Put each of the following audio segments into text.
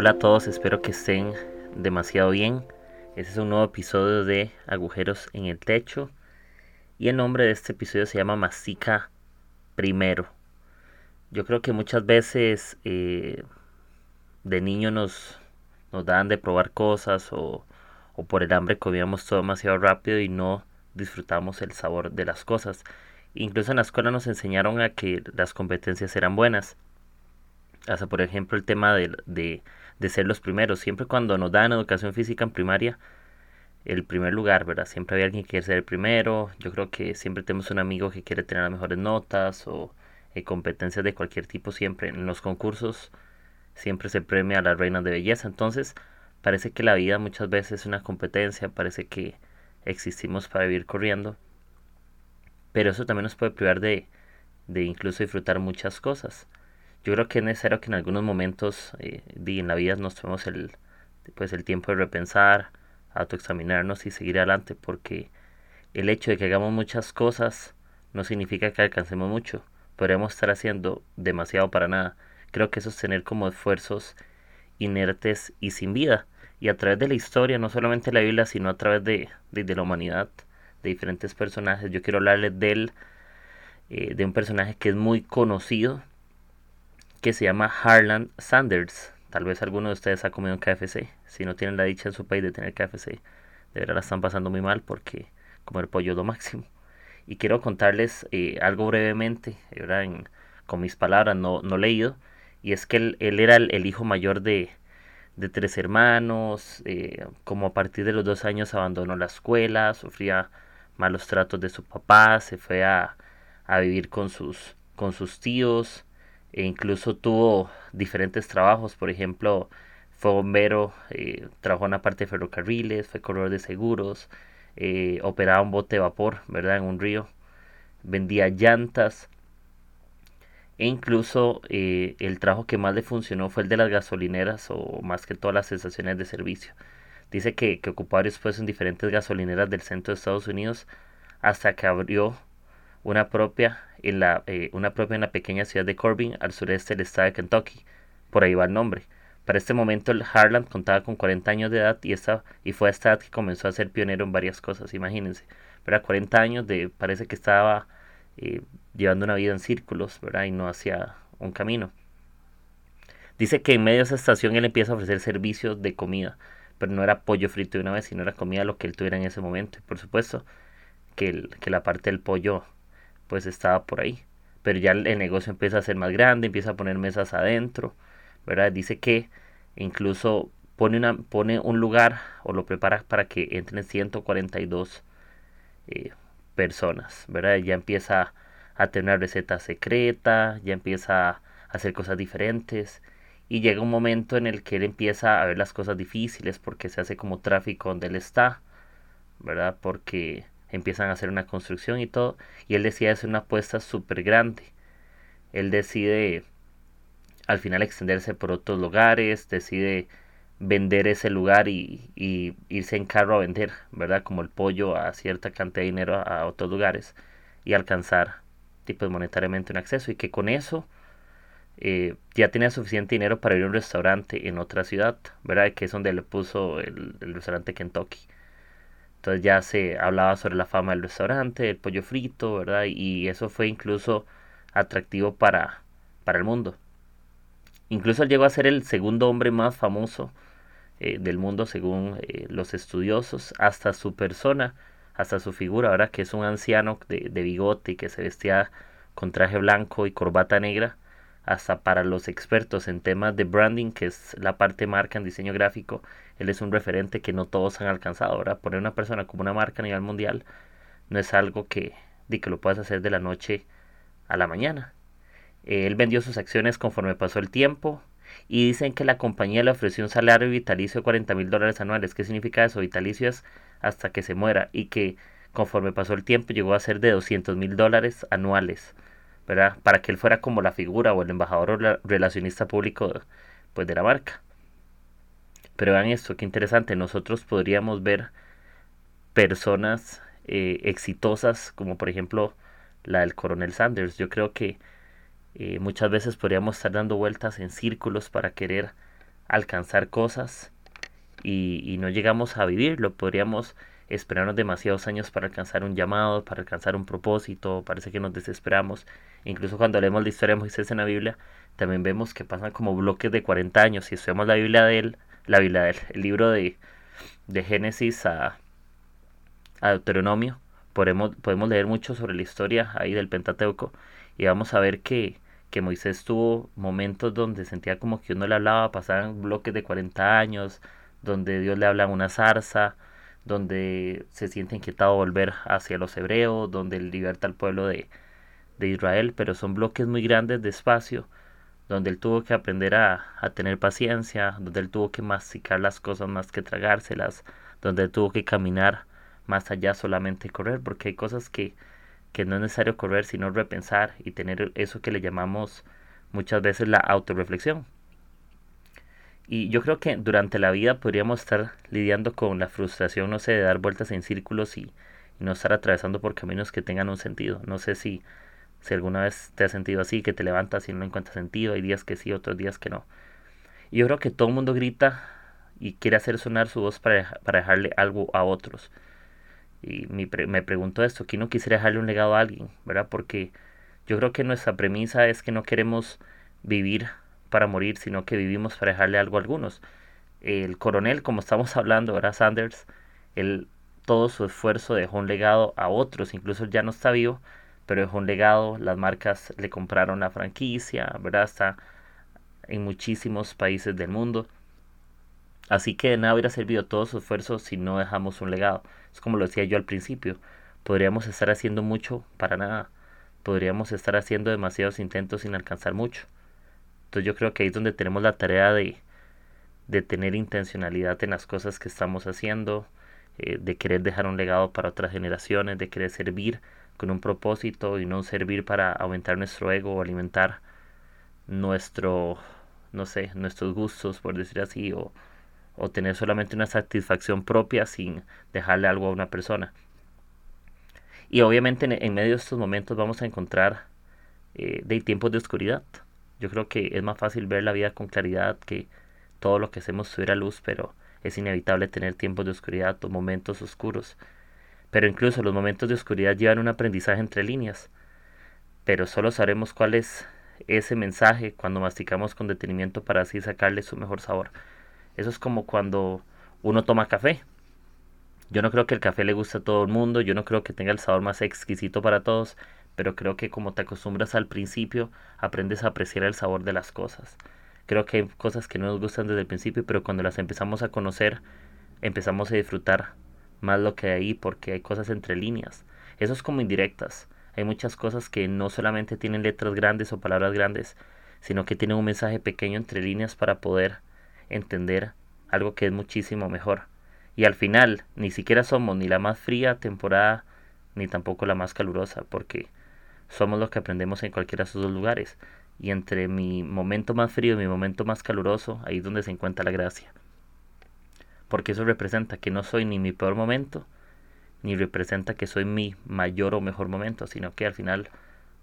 Hola a todos, espero que estén demasiado bien. Este es un nuevo episodio de Agujeros en el Techo. Y el nombre de este episodio se llama Mastica Primero. Yo creo que muchas veces eh, de niño nos, nos dan de probar cosas o, o por el hambre comíamos todo demasiado rápido y no disfrutamos el sabor de las cosas. Incluso en la escuela nos enseñaron a que las competencias eran buenas. Hasta por ejemplo el tema de, de, de ser los primeros. Siempre cuando nos dan educación física en primaria, el primer lugar, ¿verdad? Siempre había alguien que quiere ser el primero. Yo creo que siempre tenemos un amigo que quiere tener las mejores notas o eh, competencias de cualquier tipo. Siempre en los concursos siempre se premia a las reinas de belleza. Entonces parece que la vida muchas veces es una competencia. Parece que existimos para vivir corriendo. Pero eso también nos puede privar de, de incluso disfrutar muchas cosas. Yo creo que es necesario que en algunos momentos eh, en la vida nos tomemos el, pues, el tiempo de repensar, autoexaminarnos y seguir adelante, porque el hecho de que hagamos muchas cosas no significa que alcancemos mucho. Podríamos estar haciendo demasiado para nada. Creo que eso es tener como esfuerzos inertes y sin vida. Y a través de la historia, no solamente la Biblia, sino a través de, de, la humanidad, de diferentes personajes. Yo quiero hablarles de él, eh, de un personaje que es muy conocido, que se llama Harlan Sanders. Tal vez alguno de ustedes ha comido un KFC. Si no tienen la dicha en su país de tener KFC, de verdad la están pasando muy mal porque comer pollo es lo máximo. Y quiero contarles eh, algo brevemente, En, con mis palabras, no, no leído. Y es que él, era el, hijo mayor de, de tres hermanos. Eh, como a partir de los dos años abandonó la escuela, sufría malos tratos de su papá, se fue a, a vivir con sus, con sus tíos e incluso tuvo diferentes trabajos, por ejemplo, fue bombero, eh, trabajó en la parte de ferrocarriles, fue corredor de seguros, eh, operaba un bote de vapor, ¿verdad? En un río, vendía llantas, e incluso eh, el trabajo que más le funcionó fue el de las gasolineras o más que todas las estaciones de servicio. Dice que, que ocupó varios puestos en diferentes gasolineras del centro de Estados Unidos hasta que abrió una propia en la, eh, una propia en la pequeña ciudad de Corbin, al sureste del estado de Kentucky. Por ahí va el nombre. Para este momento el contaba con 40 años de edad y, esta, y fue a esta edad que comenzó a ser pionero en varias cosas, imagínense. ¿verdad? 40 años de, parece que estaba eh, llevando una vida en círculos, ¿verdad? Y no hacia un camino. Dice que en medio de esa estación él empieza a ofrecer servicios de comida, pero no era pollo frito de una vez, sino era comida lo que él tuviera en ese momento. Y por supuesto que, que la parte del pollo pues estaba por ahí. Pero ya el, negocio empieza a ser más grande, empieza a poner mesas adentro, ¿verdad? Dice que incluso pone, una, pone un lugar o lo prepara para que entren 142 eh, personas, ¿verdad? Ya empieza a tener una receta secreta, ya empieza a hacer cosas diferentes y llega un momento en el que él empieza a ver las cosas difíciles porque se hace como tráfico donde él está, ¿verdad? Porque empiezan a hacer una construcción y todo, y él decide hacer una apuesta súper grande. Él decide al final extenderse por otros lugares, decide vender ese lugar y, irse en carro a vender, ¿verdad? Como el pollo a cierta cantidad de dinero a, otros lugares y alcanzar, tipo monetariamente un acceso y que con eso eh, ya tenía suficiente dinero para ir a un restaurante en otra ciudad, ¿verdad? Que es donde le puso el, el restaurante Kentucky. Entonces ya se hablaba sobre la fama del restaurante, el pollo frito, ¿verdad? Y eso fue incluso atractivo para, para el mundo. Incluso llegó a ser el segundo hombre más famoso eh, del mundo según eh, los estudiosos, hasta su persona, hasta su figura, ¿verdad? Que es un anciano de, de bigote y que se vestía con traje blanco y corbata negra, hasta para los expertos en temas de branding, que es la parte marca en diseño gráfico, él es un referente que no todos han alcanzado. Ahora, poner una persona como una marca a nivel mundial no es algo que, de que lo puedas hacer de la noche a la mañana. él vendió sus acciones conforme pasó el tiempo y dicen que la compañía le ofreció un salario vitalicio de 40 mil dólares anuales. ¿Qué significa eso? Vitalicio es hasta que se muera y que conforme pasó el tiempo llegó a ser de 200 mil dólares anuales. Para que él fuera como la figura o el embajador o relacionista público pues, de la marca. Pero vean esto, qué interesante. Nosotros podríamos ver personas eh, exitosas, como por ejemplo la del coronel Sanders. Yo creo que eh, muchas veces podríamos estar dando vueltas en círculos para querer alcanzar cosas y, y no llegamos a vivirlo. Podríamos esperarnos demasiados años para alcanzar un llamado, para alcanzar un propósito, parece que nos desesperamos. Incluso cuando leemos la historia de Moisés en la Biblia, también vemos que pasan como bloques de 40 años. Si estudiamos la Biblia de él, la Biblia de él, el libro de, de Génesis a, a Deuteronomio, podemos, podemos leer mucho sobre la historia ahí del Pentateuco y vamos a ver que, que Moisés tuvo momentos donde sentía como que uno le hablaba, pasaban bloques de 40 años, donde Dios le habla en una zarza, donde se siente inquietado volver hacia los hebreos, donde liberta al pueblo de, de Israel, pero son bloques muy grandes de espacio, donde él tuvo que aprender a, a, tener paciencia, donde él tuvo que masticar las cosas más que tragárselas, donde él tuvo que caminar más allá solamente correr, porque hay cosas que, que no es necesario correr, sino repensar y tener eso que le llamamos muchas veces la autorreflexión. Y yo creo que durante la vida podríamos estar lidiando con la frustración, no sé, de dar vueltas en círculos y, no estar atravesando por caminos que tengan un sentido. No sé si, si alguna vez te has sentido así, que te levantas y no encuentras sentido, hay días que sí, otros días que no. Y yo creo que todo el mundo grita y quiere hacer sonar su voz para, para dejarle algo a otros. Y me, me pregunto esto, ¿quién no quisiera dejarle un legado a alguien? ¿Verdad? Porque yo creo que nuestra premisa es que no queremos vivir para morir, sino que vivimos para dejarle algo a algunos. El coronel, como estamos hablando, era Sanders, él todo su esfuerzo dejó un legado a otros, incluso ya no está vivo, pero dejó un legado, las marcas le compraron la franquicia, ¿verdad? Está en muchísimos países del mundo. Así que de nada hubiera servido todo su esfuerzo si no dejamos un legado. Es como lo decía yo al principio, podríamos estar haciendo mucho para nada, podríamos estar haciendo demasiados intentos sin alcanzar mucho. Entonces yo creo que ahí es donde tenemos la tarea de, de tener intencionalidad en las cosas que estamos haciendo, eh, de querer dejar un legado para otras generaciones, de querer servir con un propósito y no servir para aumentar nuestro ego o alimentar nuestro, no sé, nuestros gustos, por decir así, o, o tener solamente una satisfacción propia sin dejarle algo a una persona. Y obviamente en, medio de estos momentos vamos a encontrar eh, de tiempos de oscuridad. Yo creo que es más fácil ver la vida con claridad que todo lo que hacemos tuviera luz, pero es inevitable tener tiempos de oscuridad o momentos oscuros. Pero incluso los momentos de oscuridad llevan un aprendizaje entre líneas. Pero solo sabremos cuál es ese mensaje cuando masticamos con detenimiento para así sacarle su mejor sabor. Eso es como cuando uno toma café. Yo no creo que el café le guste a todo el mundo, yo no creo que tenga el sabor más exquisito para todos, pero creo que como te acostumbras al principio, aprendes a apreciar el sabor de las cosas. Creo que hay cosas que no nos gustan desde el principio, pero cuando las empezamos a conocer, empezamos a disfrutar más lo que hay porque hay cosas entre líneas. Eso es como indirectas. Hay muchas cosas que no solamente tienen letras grandes o palabras grandes, sino que tienen un mensaje pequeño entre líneas para poder entender algo que es muchísimo mejor. Y al final, ni siquiera somos ni la más fría temporada, ni tampoco la más calurosa, porque somos los que aprendemos en cualquiera de esos dos lugares. Y entre mi momento más frío y mi momento más caluroso, ahí es donde se encuentra la gracia. Porque eso representa que no soy ni mi peor momento, ni representa que soy mi mayor o mejor momento, sino que al final,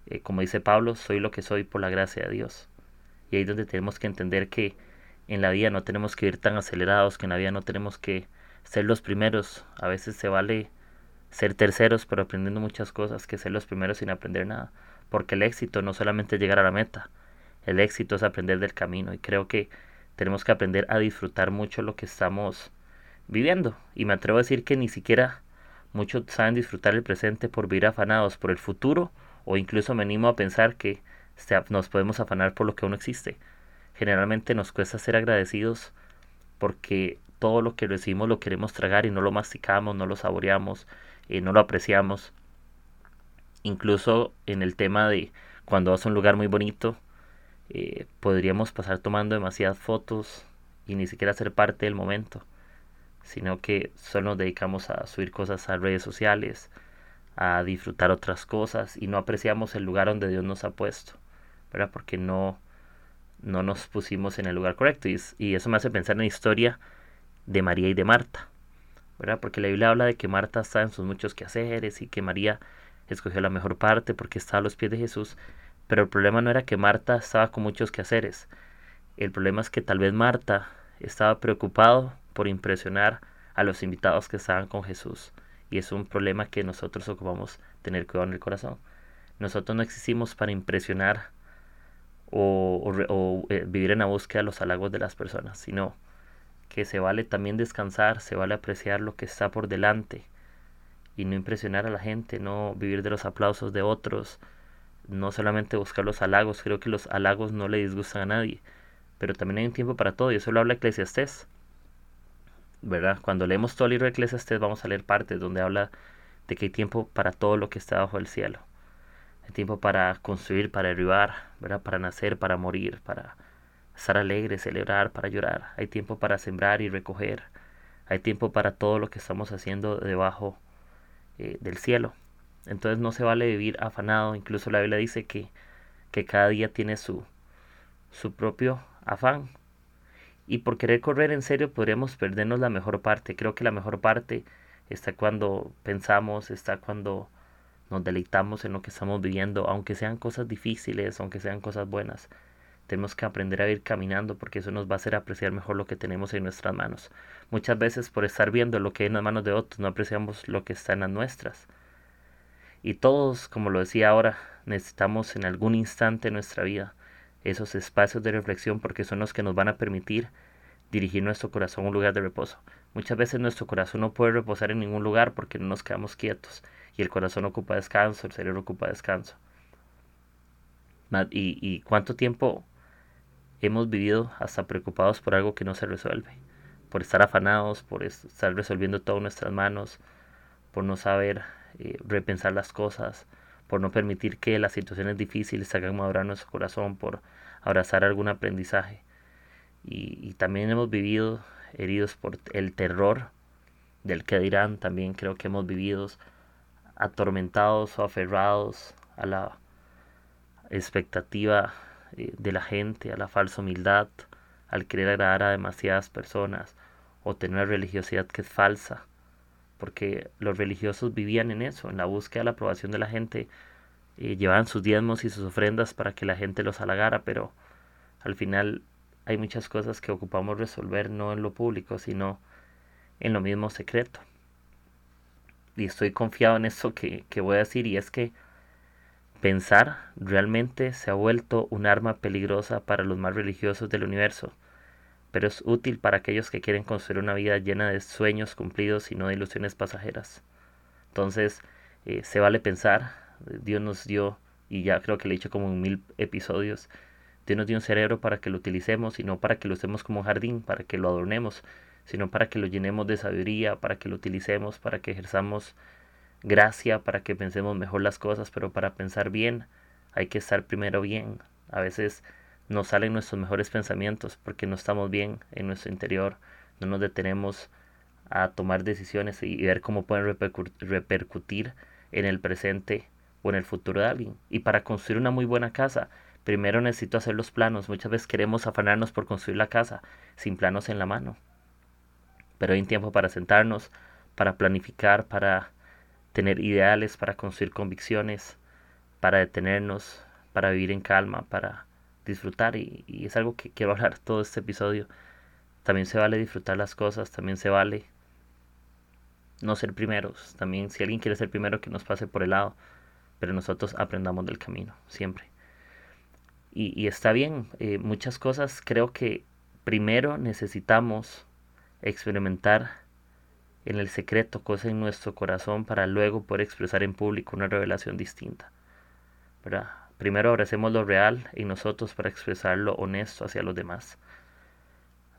eh, como dice Pablo, soy lo que soy por la gracia de Dios. Y ahí es donde tenemos que entender que en la vida no tenemos que ir tan acelerados, que en la vida no tenemos que ser los primeros. A veces se vale ser terceros pero aprendiendo muchas cosas que ser los primeros sin aprender nada. Porque el éxito no solamente es llegar a la meta, el éxito es aprender del camino y creo que tenemos que aprender a disfrutar mucho lo que estamos viviendo. Y me atrevo a decir que ni siquiera muchos saben disfrutar el presente por vivir afanados por el futuro o incluso me animo a pensar que nos podemos afanar por lo que aún existe. Generalmente nos cuesta ser agradecidos porque todo lo que recibimos lo queremos tragar y no lo masticamos, no lo saboreamos, no lo apreciamos. Incluso en el tema de cuando vas a un lugar muy bonito, eh, podríamos pasar tomando demasiadas fotos y ni siquiera ser parte del momento, sino que solo nos dedicamos a subir cosas a redes sociales, a disfrutar otras cosas y no apreciamos el lugar donde Dios nos ha puesto, ¿verdad? Porque no, no nos pusimos en el lugar correcto y, y eso me hace pensar en la historia de María y de Marta. Porque la Biblia habla de que Marta está en sus muchos quehaceres y que María escogió la mejor parte porque estaba a los pies de Jesús, pero el problema no era que Marta estaba con muchos quehaceres, El problema es que tal vez Marta estaba preocupado por impresionar a los invitados que estaban con Jesús. Y es un problema que nosotros ocupamos tener cuidado en el corazón. Nosotros no existimos para impresionar o, eh, vivir en la búsqueda de los halagos de las personas, sino que se vale también descansar, se vale apreciar lo que está por delante y no impresionar a la gente, no vivir de los aplausos de otros, no solamente buscar los halagos, creo que los halagos no le disgustan a nadie, pero también hay un tiempo para todo y eso lo habla Eclesiastés. ¿Verdad? Cuando leemos todo el libro de Eclesiastés vamos a leer partes donde habla de que hay tiempo para todo lo que está bajo el cielo. Hay tiempo para construir, para derribar, ¿verdad? Para nacer, para morir, para estar alegre, celebrar, para llorar. Hay tiempo para sembrar y recoger. Hay tiempo para todo lo que estamos haciendo debajo eh, del cielo. Entonces no se vale vivir afanado. Incluso la Biblia dice que, que cada día tiene su, su propio afán. Y por querer correr en serio podríamos perdernos la mejor parte. Creo que la mejor parte está cuando pensamos, está cuando nos deleitamos en lo que estamos viviendo, aunque sean cosas difíciles, aunque sean cosas buenas. Tenemos que aprender a ir caminando porque eso nos va a hacer apreciar mejor lo que tenemos en nuestras manos. Muchas veces por estar viendo lo que hay en las manos de otros no apreciamos lo que está en las nuestras. Y todos, como lo decía ahora, necesitamos en algún instante de nuestra vida esos espacios de reflexión porque son los que nos van a permitir dirigir nuestro corazón a un lugar de reposo. Muchas veces nuestro corazón no puede reposar en ningún lugar porque no nos quedamos quietos y el corazón ocupa descanso, el cerebro ocupa descanso. ¿Y, y cuánto tiempo hemos vivido hasta preocupados por algo que no se resuelve? Por estar afanados, por estar resolviendo todo en nuestras manos, por no saber eh, repensar las cosas, por no permitir que las situaciones difíciles hagan madurar nuestro corazón, por abrazar algún aprendizaje. Y, también hemos vivido heridos por el terror del que dirán, también creo que hemos vivido atormentados o aferrados a la expectativa eh, de la gente, a la falsa humildad, al querer agradar a demasiadas personas o tener una religiosidad que es falsa, porque los religiosos vivían en eso, en la búsqueda de la aprobación de la gente, eh, llevaban sus diezmos y sus ofrendas para que la gente los halagara, pero al final hay muchas cosas que ocupamos resolver no en lo público, sino en lo mismo secreto. Y estoy confiado en eso que, que voy a decir, y es que pensar realmente se ha vuelto un arma peligrosa para los más religiosos del universo, pero es útil para aquellos que quieren construir una vida llena de sueños cumplidos y no de ilusiones pasajeras. Entonces, eh, se vale pensar, Dios nos dio, y ya creo que le he dicho como en mil episodios, Dios nos dio un cerebro para que lo utilicemos y no para que lo usemos como jardín, para que lo adornemos, sino para que lo llenemos de sabiduría, para que lo utilicemos, para que ejerzamos gracia, para que pensemos mejor las cosas, pero para pensar bien hay que estar primero bien. A veces nos salen nuestros mejores pensamientos porque no estamos bien en nuestro interior, no nos detenemos a tomar decisiones y ver cómo pueden repercutir en el presente o en el futuro de alguien. Y para construir una muy buena casa, Primero necesito hacer los planos. Muchas veces queremos afanarnos por construir la casa sin planos en la mano. Pero hay un tiempo para sentarnos, para planificar, para tener ideales, para construir convicciones, para detenernos, para vivir en calma, para disfrutar. Y, es algo que quiero hablar todo este episodio. También se vale disfrutar las cosas, también se vale no ser primeros. También si alguien quiere ser primero, que nos pase por el lado. Pero nosotros aprendamos del camino, siempre y, está bien. Eh, muchas cosas creo que primero necesitamos experimentar en el secreto cosas en nuestro corazón para luego poder expresar en público una revelación distinta. ¿verdad? Primero abracemos lo real en nosotros para expresar lo honesto hacia los demás.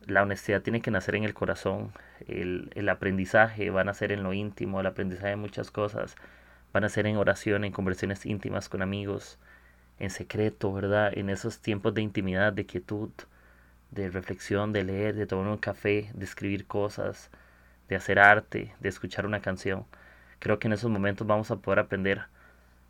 La honestidad tiene que nacer en el corazón. El, el aprendizaje va a nacer en lo íntimo. El aprendizaje de muchas cosas van a ser en oración, en conversaciones íntimas con amigos, en secreto, ¿verdad? En esos tiempos de intimidad, de quietud, de reflexión, de leer, de tomar un café, de escribir cosas, de hacer arte, de escuchar una canción. Creo que en esos momentos vamos a poder aprender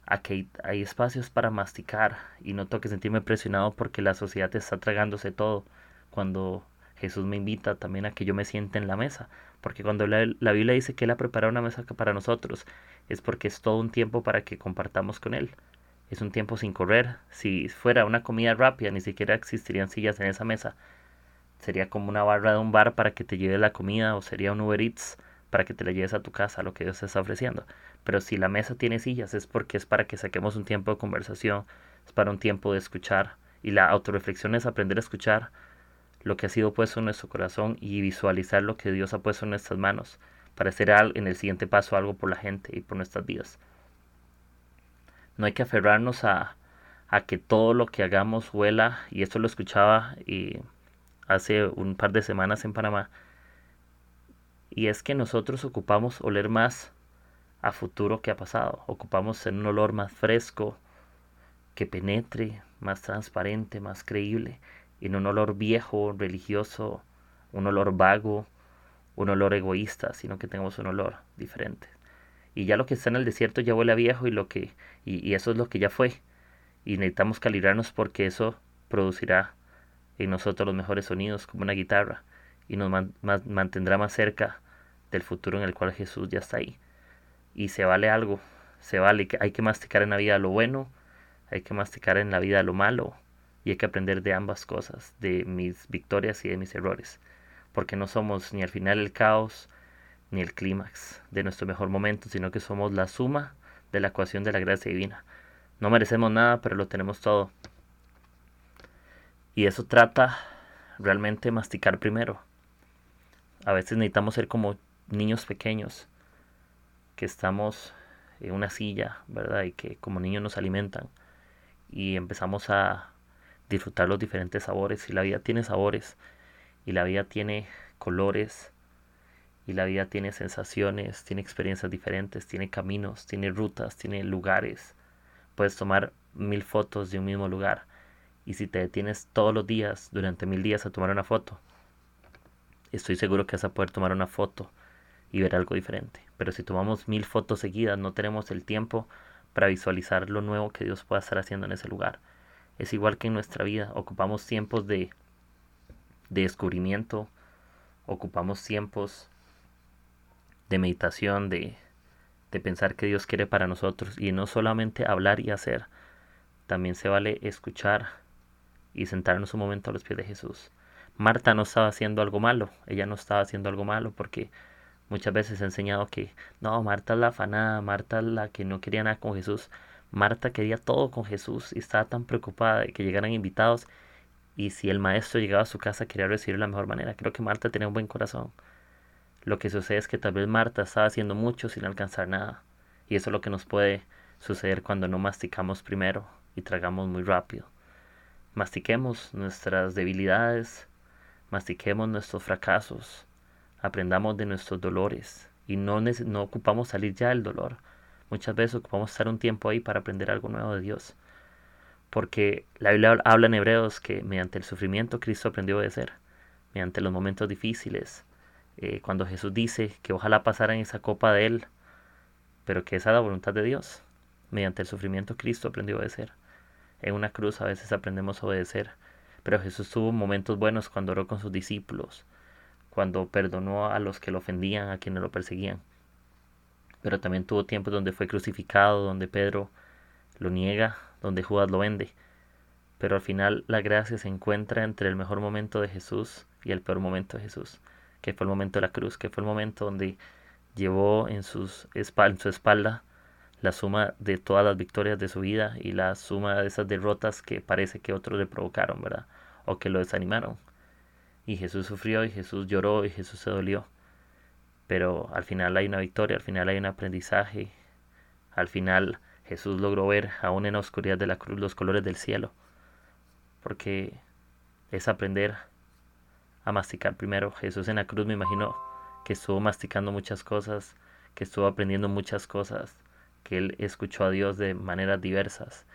a que hay espacios para masticar y no tengo que sentirme presionado porque la sociedad está tragándose todo. Cuando Jesús me invita también a que yo me siente en la mesa, porque cuando la, la Biblia dice que Él ha preparado una mesa para nosotros, es porque es todo un tiempo para que compartamos con Él Es un tiempo sin correr. Si fuera una comida rápida, ni siquiera existirían sillas en esa mesa. Sería como una barra de un bar para que te lleve la comida o sería un Uber Eats para que te la lleves a tu casa, lo que Dios te está ofreciendo. Pero si la mesa tiene sillas es porque es para que saquemos un tiempo de conversación, es para un tiempo de escuchar. Y la autorreflexión es aprender a escuchar lo que ha sido puesto en nuestro corazón y visualizar lo que Dios ha puesto en nuestras manos para hacer en el siguiente paso algo por la gente y por nuestras vidas. No hay que aferrarnos a, a que todo lo que hagamos huela, y esto lo escuchaba y hace un par de semanas en Panamá, y es que nosotros ocupamos oler más a futuro que a pasado, ocupamos en un olor más fresco, que penetre, más transparente, más creíble, y en un olor viejo, religioso, un olor vago, un olor egoísta, sino que tengamos un olor diferente. Y ya lo que está en el desierto ya huele a viejo y lo que y, eso es lo que ya fue. Y necesitamos calibrarnos porque eso producirá en nosotros los mejores sonidos como una guitarra y nos mantendrá más cerca del futuro en el cual Jesús ya está ahí y se vale algo se vale que hay que masticar en la vida lo bueno hay que masticar en la vida lo malo y hay que aprender de ambas cosas de mis victorias y de mis errores porque no somos ni al final el caos ni el clímax de nuestro mejor momento, sino que somos la suma de la ecuación de la gracia divina. No merecemos nada, pero lo tenemos todo. Y eso trata realmente masticar primero. A veces necesitamos ser como niños pequeños, que estamos en una silla, ¿verdad? Y que como niños nos alimentan. Y empezamos a disfrutar los diferentes sabores. Y la vida tiene sabores. Y la vida tiene colores y la vida tiene sensaciones, tiene experiencias diferentes, tiene caminos, tiene rutas, tiene lugares. Puedes tomar mil fotos de un mismo lugar y si te detienes todos los días, durante mil días a tomar una foto, estoy seguro que vas a poder tomar una foto y ver algo diferente. Pero si tomamos mil fotos seguidas, no tenemos el tiempo para visualizar lo nuevo que Dios pueda estar haciendo en ese lugar. Es igual que en nuestra vida, ocupamos tiempos de, de descubrimiento, ocupamos tiempos de meditación, de, de pensar que Dios quiere para nosotros y no solamente hablar y hacer, también se vale escuchar y sentarnos un momento a los pies de Jesús. Marta no estaba haciendo algo malo, ella no estaba haciendo algo malo porque muchas veces he enseñado que no, Marta es la afanada, Marta es la que no quería nada con Jesús. Marta quería todo con Jesús y estaba tan preocupada de que llegaran invitados y si el maestro llegaba a su casa quería recibir de la mejor manera. Creo que Marta tenía un buen corazón. Lo que sucede es que tal vez Marta estaba haciendo mucho sin alcanzar nada. Y eso es lo que nos puede suceder cuando no masticamos primero y tragamos muy rápido. Mastiquemos nuestras debilidades, mastiquemos nuestros fracasos, aprendamos de nuestros dolores y no, no ocupamos salir ya del dolor. Muchas veces ocupamos estar un tiempo ahí para aprender algo nuevo de Dios. Porque la Biblia habla en Hebreos que mediante el sufrimiento Cristo aprendió a obedecer. Mediante los momentos difíciles, eh, cuando Jesús dice que ojalá pasaran esa copa de Él, pero que esa es la voluntad de Dios. Mediante el sufrimiento Cristo aprendió a obedecer. En una cruz a veces aprendemos a obedecer, pero Jesús tuvo momentos buenos cuando oró con sus discípulos, cuando perdonó a los que lo ofendían, a quienes lo perseguían. Pero también tuvo tiempos donde fue crucificado, donde Pedro lo niega, donde Judas lo vende. Pero al final la gracia se encuentra entre el mejor momento de Jesús y el peor momento de Jesús que fue el momento de la cruz, que fue el momento donde llevó en, sus en su espalda la suma de todas las victorias de su vida y la suma de esas derrotas que parece que otros le provocaron, ¿verdad? O que lo desanimaron. Y Jesús sufrió y Jesús lloró y Jesús se dolió. Pero al final hay una victoria, al final hay un aprendizaje. Al final Jesús logró ver aún en la oscuridad de la cruz los colores del cielo. Porque es aprender a masticar primero. Jesús en la cruz me imagino que estuvo masticando muchas cosas, que estuvo aprendiendo muchas cosas, que él escuchó a Dios de maneras diversas.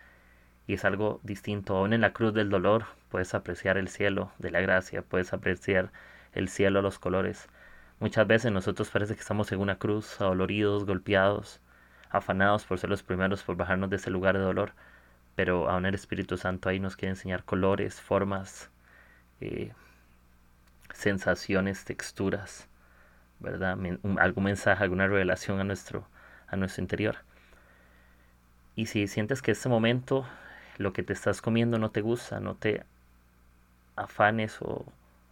Y es algo distinto. Aún en la cruz del dolor puedes apreciar el cielo de la gracia, puedes apreciar el cielo a los colores. Muchas veces nosotros parece que estamos en una cruz, adoloridos, golpeados, afanados por ser los primeros por bajarnos de ese lugar de dolor. Pero aún el Espíritu Santo ahí nos quiere enseñar colores, formas, eh, sensaciones, texturas, ¿verdad? algún mensaje, alguna revelación a nuestro, a nuestro interior. Y si sientes que este momento lo que te estás comiendo no te gusta, no te afanes o,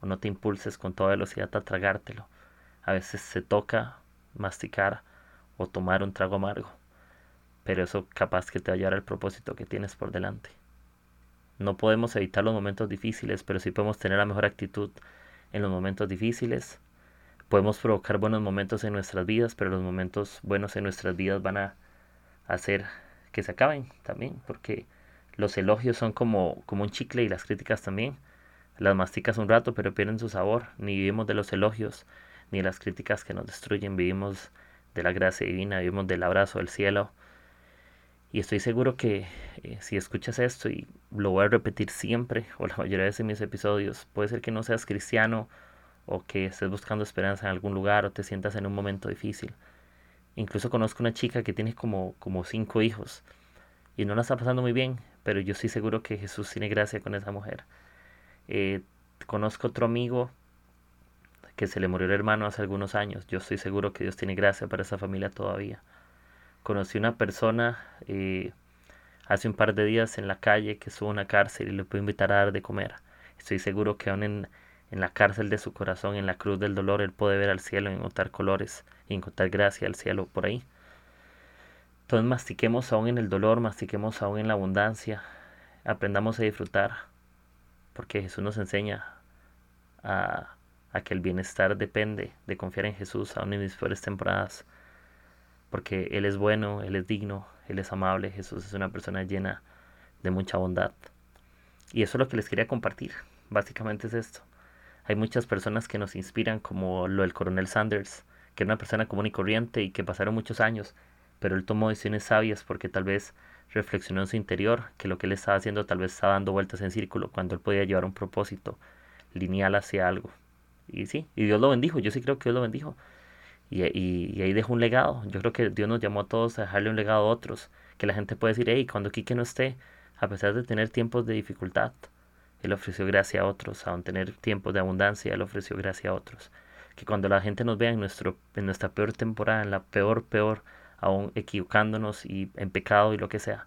no te impulses con toda velocidad a tragártelo. A veces se toca masticar o tomar un trago amargo, pero eso capaz que te va a llevar al propósito que tienes por delante. No podemos evitar los momentos difíciles, pero sí podemos tener la mejor actitud en los momentos difíciles. Podemos provocar buenos momentos en nuestras vidas, pero los momentos buenos en nuestras vidas van a hacer que se acaben también, porque los elogios son como, como un chicle y las críticas también. Las masticas un rato, pero pierden su sabor. Ni vivimos de los elogios, ni de las críticas que nos destruyen. Vivimos de la gracia divina, vivimos del abrazo del cielo. Y estoy seguro que eh, si escuchas esto, y lo voy a repetir siempre, o la mayoría de mis episodios, puede ser que no seas cristiano, o que estés buscando esperanza en algún lugar, o te sientas en un momento difícil. Incluso conozco una chica que tiene como, como cinco hijos, y no la está pasando muy bien, pero yo estoy seguro que Jesús tiene gracia con esa mujer. Eh, conozco otro amigo que se le murió el hermano hace algunos años. Yo estoy seguro que Dios tiene gracia para esa familia todavía. Conocí una persona eh, hace un par de días en la calle que estuvo en una cárcel y le pude invitar a dar de comer. Estoy seguro que aún en, en la cárcel de su corazón, en la cruz del dolor, él puede ver al cielo, encontrar colores y encontrar gracia al cielo por ahí. Entonces mastiquemos aún en el dolor, mastiquemos aún en la abundancia, aprendamos a disfrutar, porque Jesús nos enseña a, que el bienestar depende de confiar en Jesús aún en mis peores temporadas, porque Él es bueno, Él es digno, Él es amable, Jesús es una persona llena de mucha bondad. Y eso es lo que les quería compartir, básicamente es esto. Hay muchas personas que nos inspiran, como lo del coronel Sanders, que era una persona común y corriente y que pasaron muchos años pero él tomó decisiones sabias porque tal vez reflexionó en su interior que lo que él estaba haciendo tal vez estaba dando vueltas en círculo cuando él podía llevar un propósito lineal hacia algo. Y sí, y Dios lo bendijo, yo sí creo que Dios lo bendijo. Y, y, ahí dejó un legado. Yo creo que Dios nos llamó a todos a dejarle un legado a otros. Que la gente puede decir, hey, cuando Quique no esté, a pesar de tener tiempos de dificultad, Él ofreció gracia a otros. Aun tener tiempos de abundancia, Él ofreció gracia a otros. Que cuando la gente nos vea en, nuestro, en nuestra peor temporada, en la peor, peor aún equivocándonos y en pecado y lo que sea,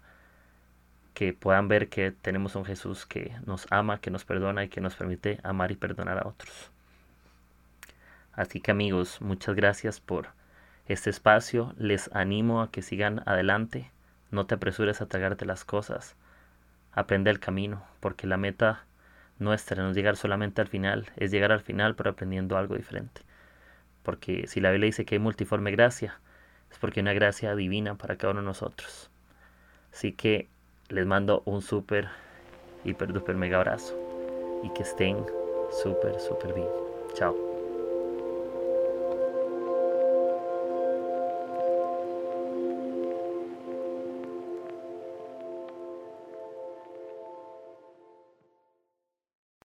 que puedan ver que tenemos un Jesús que nos ama, que nos perdona y que nos permite amar y perdonar a otros. Así que amigos, muchas gracias por este espacio. Les animo a que sigan adelante. No te apresures a tragarte las cosas. Aprende el camino, porque la meta nuestra no es llegar solamente al final, es llegar al final pero aprendiendo algo diferente. Porque si la Biblia dice que hay multiforme gracia, es porque hay una gracia divina para cada uno de nosotros. Así que les mando un súper, hiper, duper, mega abrazo y que estén súper, súper bien. Chao.